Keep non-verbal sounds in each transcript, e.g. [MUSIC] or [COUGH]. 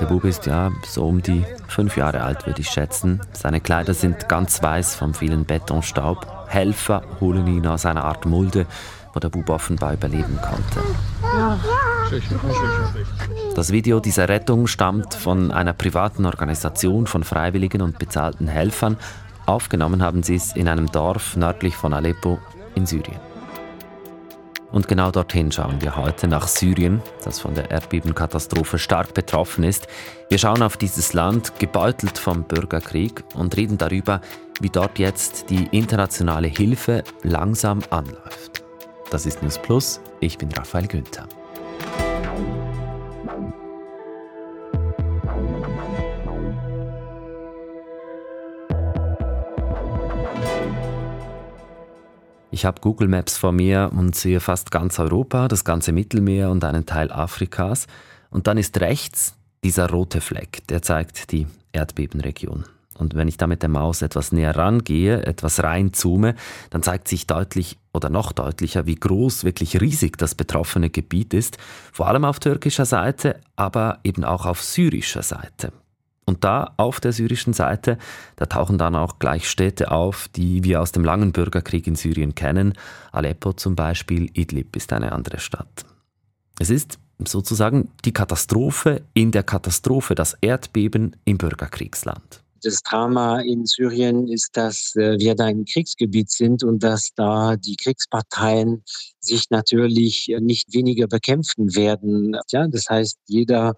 Der Bub ist ja so um die fünf Jahre alt, würde ich schätzen. Seine Kleider sind ganz weiß vom vielen Betonstaub. Helfer holen ihn aus einer Art Mulde, wo der Bub offenbar überleben konnte. Das Video dieser Rettung stammt von einer privaten Organisation von Freiwilligen und bezahlten Helfern. Aufgenommen haben sie es in einem Dorf nördlich von Aleppo in Syrien. Und genau dorthin schauen wir heute nach Syrien, das von der Erdbebenkatastrophe stark betroffen ist. Wir schauen auf dieses Land, gebeutelt vom Bürgerkrieg, und reden darüber, wie dort jetzt die internationale Hilfe langsam anläuft. Das ist News Plus. Ich bin Raphael Günther. Ich habe Google Maps vor mir und sehe fast ganz Europa, das ganze Mittelmeer und einen Teil Afrikas. Und dann ist rechts dieser rote Fleck, der zeigt die Erdbebenregion. Und wenn ich da mit der Maus etwas näher rangehe, etwas reinzoome, dann zeigt sich deutlich oder noch deutlicher, wie groß, wirklich riesig das betroffene Gebiet ist. Vor allem auf türkischer Seite, aber eben auch auf syrischer Seite. Und da auf der syrischen Seite, da tauchen dann auch gleich Städte auf, die wir aus dem langen Bürgerkrieg in Syrien kennen. Aleppo zum Beispiel, Idlib ist eine andere Stadt. Es ist sozusagen die Katastrophe in der Katastrophe, das Erdbeben im Bürgerkriegsland. Das Drama in Syrien ist, dass äh, wir da ein Kriegsgebiet sind und dass da die Kriegsparteien sich natürlich nicht weniger bekämpfen werden. Ja, das heißt, jeder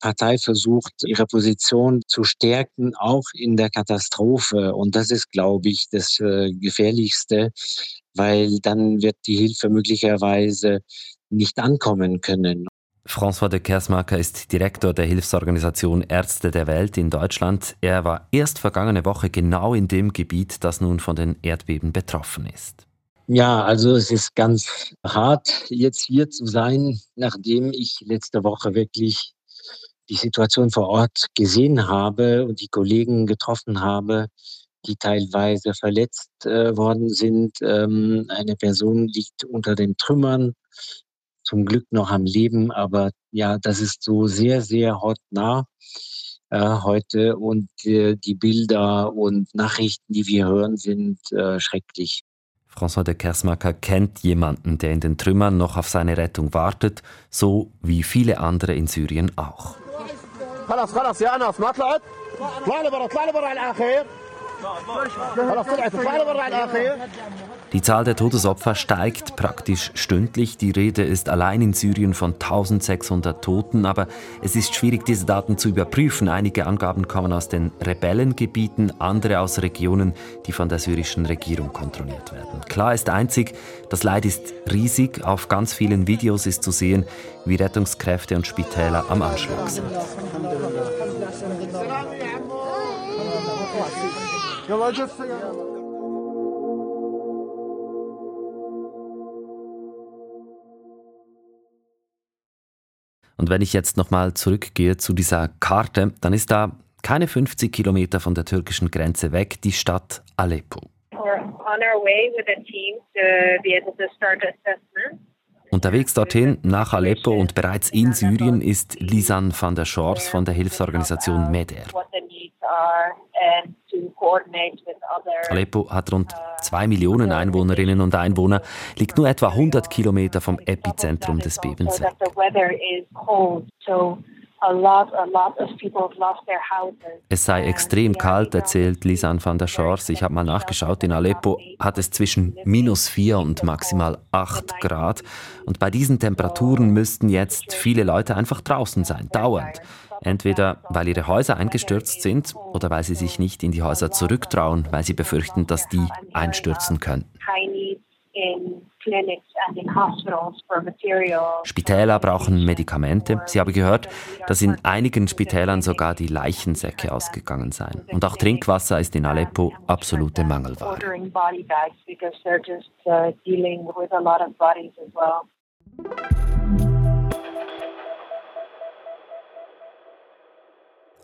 Partei versucht, ihre Position zu stärken, auch in der Katastrophe. Und das ist, glaube ich, das äh, Gefährlichste, weil dann wird die Hilfe möglicherweise nicht ankommen können. François de Kersmaker ist Direktor der Hilfsorganisation Ärzte der Welt in Deutschland. Er war erst vergangene Woche genau in dem Gebiet, das nun von den Erdbeben betroffen ist. Ja, also es ist ganz hart, jetzt hier zu sein, nachdem ich letzte Woche wirklich die Situation vor Ort gesehen habe und die Kollegen getroffen habe, die teilweise verletzt äh, worden sind. Ähm, eine Person liegt unter den Trümmern zum Glück noch am Leben, aber ja, das ist so sehr, sehr hautnah äh, heute und äh, die Bilder und Nachrichten, die wir hören, sind äh, schrecklich. François de Kersmaker kennt jemanden, der in den Trümmern noch auf seine Rettung wartet, so wie viele andere in Syrien auch. Die Zahl der Todesopfer steigt praktisch stündlich. Die Rede ist allein in Syrien von 1600 Toten, aber es ist schwierig, diese Daten zu überprüfen. Einige Angaben kommen aus den Rebellengebieten, andere aus Regionen, die von der syrischen Regierung kontrolliert werden. Klar ist einzig, das Leid ist riesig. Auf ganz vielen Videos ist zu sehen, wie Rettungskräfte und Spitäler am Anschlag sind. Und wenn ich jetzt nochmal zurückgehe zu dieser Karte, dann ist da keine 50 Kilometer von der türkischen Grenze weg die Stadt Aleppo. We're on our way with a team to be able to start assessment. Unterwegs dorthin nach Aleppo und bereits in Syrien ist Lisan van der Schors von der Hilfsorganisation MEDER. Aleppo hat rund zwei Millionen Einwohnerinnen und Einwohner, liegt nur etwa 100 Kilometer vom Epizentrum des Bebens weg. Es sei extrem kalt, erzählt Lisan van der Schors. Ich habe mal nachgeschaut, in Aleppo hat es zwischen minus 4 und maximal 8 Grad. Und bei diesen Temperaturen müssten jetzt viele Leute einfach draußen sein, dauernd. Entweder weil ihre Häuser eingestürzt sind oder weil sie sich nicht in die Häuser zurücktrauen, weil sie befürchten, dass die einstürzen könnten. Spitäler brauchen Medikamente. Sie haben gehört, dass in einigen Spitälern sogar die Leichensäcke ausgegangen seien. Und auch Trinkwasser ist in Aleppo absolute Mangelware.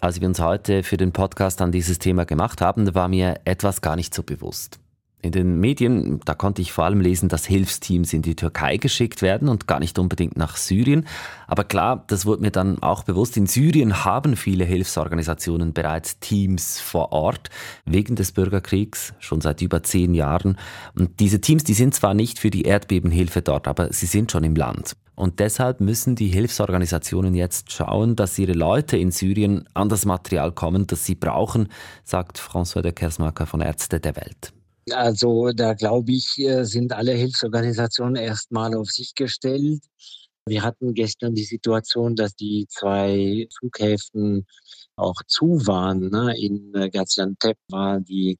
Als wir uns heute für den Podcast an dieses Thema gemacht haben, war mir etwas gar nicht so bewusst. In den Medien, da konnte ich vor allem lesen, dass Hilfsteams in die Türkei geschickt werden und gar nicht unbedingt nach Syrien. Aber klar, das wurde mir dann auch bewusst, in Syrien haben viele Hilfsorganisationen bereits Teams vor Ort, wegen des Bürgerkriegs, schon seit über zehn Jahren. Und diese Teams, die sind zwar nicht für die Erdbebenhilfe dort, aber sie sind schon im Land. Und deshalb müssen die Hilfsorganisationen jetzt schauen, dass ihre Leute in Syrien an das Material kommen, das sie brauchen, sagt François de Kersmacher von Ärzte der Welt. Also da glaube ich, äh, sind alle Hilfsorganisationen erstmal auf sich gestellt. Wir hatten gestern die Situation, dass die zwei Flughäfen auch zu waren. Ne? In äh, Gaziantep war die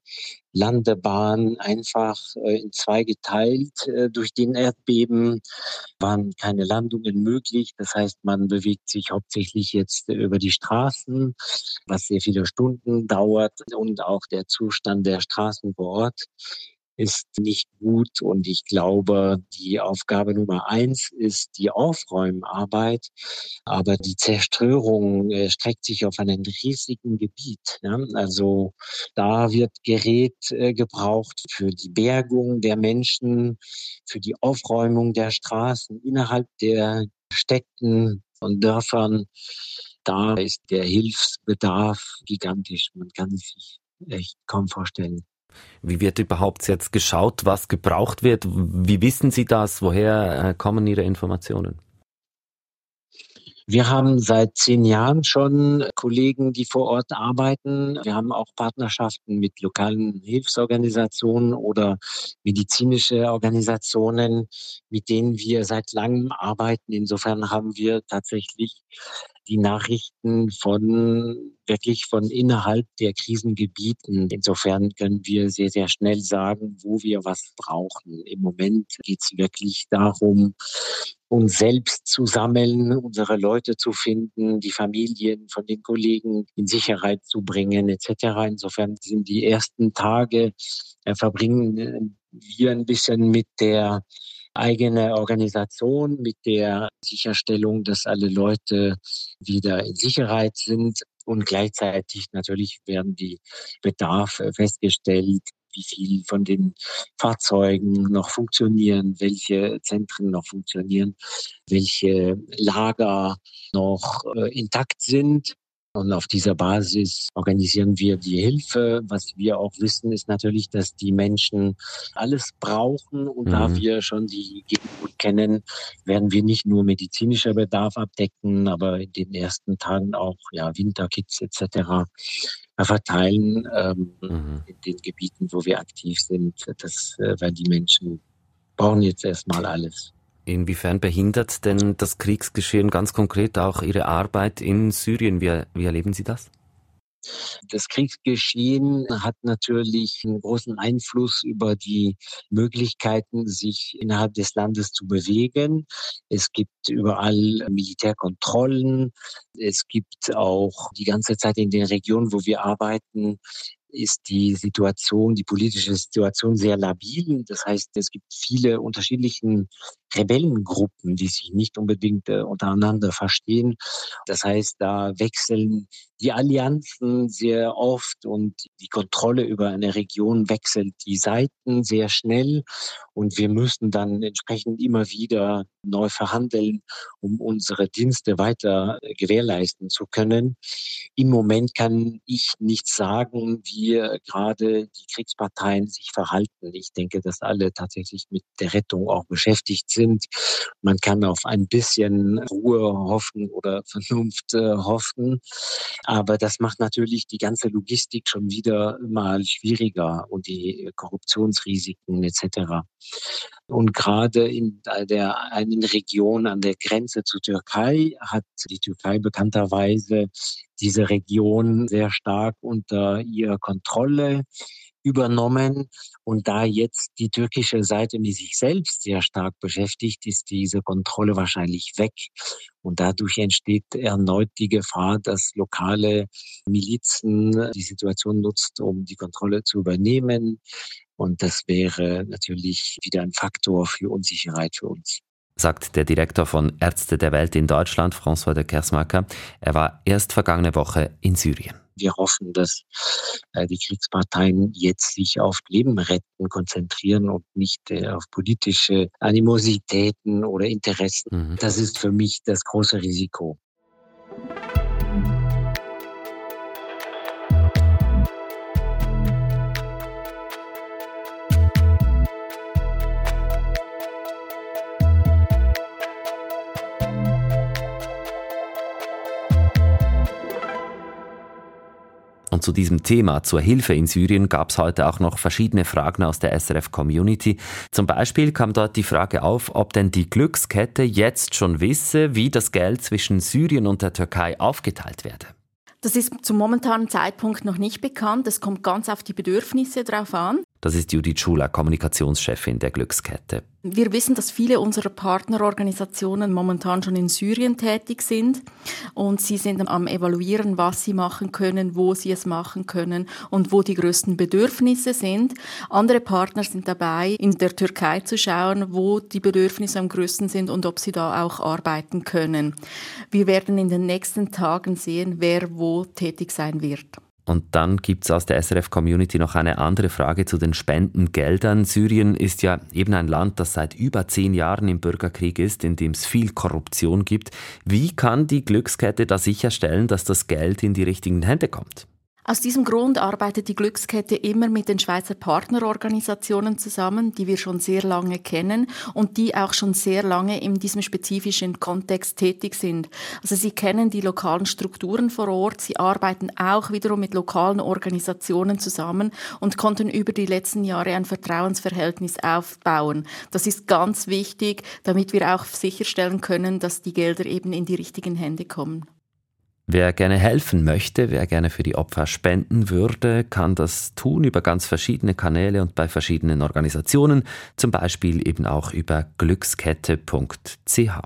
Landebahn einfach äh, in zwei geteilt. Äh, durch den Erdbeben waren keine Landungen möglich. Das heißt, man bewegt sich hauptsächlich jetzt über die Straßen, was sehr viele Stunden dauert und auch der Zustand der Straßen vor Ort ist nicht gut. Und ich glaube, die Aufgabe Nummer eins ist die Aufräumarbeit. Aber die Zerstörung äh, streckt sich auf einen riesigen Gebiet. Also da wird Gerät äh, gebraucht für die Bergung der Menschen, für die Aufräumung der Straßen innerhalb der Städten und Dörfern. Da ist der Hilfsbedarf gigantisch. Man kann sich echt kaum vorstellen. Wie wird überhaupt jetzt geschaut, was gebraucht wird? Wie wissen Sie das? Woher äh, kommen Ihre Informationen? Wir haben seit zehn Jahren schon Kollegen, die vor Ort arbeiten. Wir haben auch Partnerschaften mit lokalen Hilfsorganisationen oder medizinische Organisationen, mit denen wir seit langem arbeiten. Insofern haben wir tatsächlich die Nachrichten von wirklich von innerhalb der Krisengebieten. Insofern können wir sehr, sehr schnell sagen, wo wir was brauchen. Im Moment geht es wirklich darum, uns selbst zu sammeln, unsere Leute zu finden, die Familien von den Kollegen in Sicherheit zu bringen, etc. Insofern sind die ersten Tage äh, verbringen wir ein bisschen mit der eigene Organisation mit der Sicherstellung, dass alle Leute wieder in Sicherheit sind. Und gleichzeitig natürlich werden die Bedarfe festgestellt, wie viel von den Fahrzeugen noch funktionieren, welche Zentren noch funktionieren, welche Lager noch äh, intakt sind. Und auf dieser Basis organisieren wir die Hilfe. Was wir auch wissen, ist natürlich, dass die Menschen alles brauchen. Und mhm. da wir schon die Gegend kennen, werden wir nicht nur medizinischer Bedarf abdecken, aber in den ersten Tagen auch ja, Winterkits etc. verteilen ähm, mhm. in den Gebieten, wo wir aktiv sind. Das, äh, weil die Menschen brauchen jetzt erstmal alles. Inwiefern behindert denn das Kriegsgeschehen ganz konkret auch Ihre Arbeit in Syrien? Wie, wie erleben Sie das? Das Kriegsgeschehen hat natürlich einen großen Einfluss über die Möglichkeiten, sich innerhalb des Landes zu bewegen. Es gibt überall Militärkontrollen. Es gibt auch die ganze Zeit in den Regionen, wo wir arbeiten, ist die Situation, die politische Situation sehr labil. Das heißt, es gibt viele unterschiedliche Rebellengruppen, die sich nicht unbedingt äh, untereinander verstehen. Das heißt, da wechseln die Allianzen sehr oft und die Kontrolle über eine Region wechselt die Seiten sehr schnell und wir müssen dann entsprechend immer wieder neu verhandeln, um unsere Dienste weiter gewährleisten zu können. Im Moment kann ich nicht sagen, wie gerade die Kriegsparteien sich verhalten. Ich denke, dass alle tatsächlich mit der Rettung auch beschäftigt sind. Man kann auf ein bisschen Ruhe hoffen oder [LAUGHS] Vernunft äh, hoffen. Aber das macht natürlich die ganze Logistik schon wieder mal schwieriger und die Korruptionsrisiken etc. Und gerade in der einen Region an der Grenze zur Türkei hat die Türkei bekannterweise diese Region sehr stark unter ihrer Kontrolle übernommen. Und da jetzt die türkische Seite mit sich selbst sehr stark beschäftigt, ist diese Kontrolle wahrscheinlich weg. Und dadurch entsteht erneut die Gefahr, dass lokale Milizen die Situation nutzt, um die Kontrolle zu übernehmen. Und das wäre natürlich wieder ein Faktor für Unsicherheit für uns sagt der Direktor von Ärzte der Welt in Deutschland, François de Kersmacher. Er war erst vergangene Woche in Syrien. Wir hoffen, dass äh, die Kriegsparteien jetzt sich auf Leben retten konzentrieren und nicht äh, auf politische Animositäten oder Interessen. Mhm. Das ist für mich das große Risiko. Und zu diesem Thema, zur Hilfe in Syrien, gab es heute auch noch verschiedene Fragen aus der SRF-Community. Zum Beispiel kam dort die Frage auf, ob denn die Glückskette jetzt schon wisse, wie das Geld zwischen Syrien und der Türkei aufgeteilt werde. Das ist zum momentanen Zeitpunkt noch nicht bekannt. Es kommt ganz auf die Bedürfnisse drauf an. Das ist Judith Schuler, Kommunikationschefin der Glückskette. Wir wissen, dass viele unserer Partnerorganisationen momentan schon in Syrien tätig sind und sie sind am evaluieren, was sie machen können, wo sie es machen können und wo die größten Bedürfnisse sind. Andere Partner sind dabei, in der Türkei zu schauen, wo die Bedürfnisse am größten sind und ob sie da auch arbeiten können. Wir werden in den nächsten Tagen sehen, wer wo tätig sein wird. Und dann gibt es aus der SRF-Community noch eine andere Frage zu den Spendengeldern. Syrien ist ja eben ein Land, das seit über zehn Jahren im Bürgerkrieg ist, in dem es viel Korruption gibt. Wie kann die Glückskette da sicherstellen, dass das Geld in die richtigen Hände kommt? Aus diesem Grund arbeitet die Glückskette immer mit den Schweizer Partnerorganisationen zusammen, die wir schon sehr lange kennen und die auch schon sehr lange in diesem spezifischen Kontext tätig sind. Also sie kennen die lokalen Strukturen vor Ort, sie arbeiten auch wiederum mit lokalen Organisationen zusammen und konnten über die letzten Jahre ein Vertrauensverhältnis aufbauen. Das ist ganz wichtig, damit wir auch sicherstellen können, dass die Gelder eben in die richtigen Hände kommen. Wer gerne helfen möchte, wer gerne für die Opfer spenden würde, kann das tun über ganz verschiedene Kanäle und bei verschiedenen Organisationen, zum Beispiel eben auch über glückskette.ch.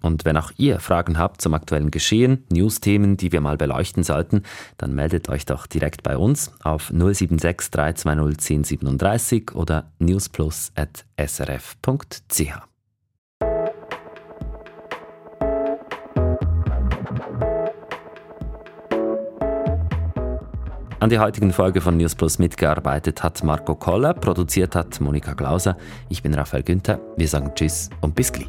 Und wenn auch ihr Fragen habt zum aktuellen Geschehen, Newsthemen, die wir mal beleuchten sollten, dann meldet euch doch direkt bei uns auf 076 320 1037 oder newsplus.srf.ch. An der heutigen Folge von News Plus mitgearbeitet hat Marco Koller, produziert hat Monika Glauser. Ich bin Raphael Günther. Wir sagen Tschüss und bis gleich.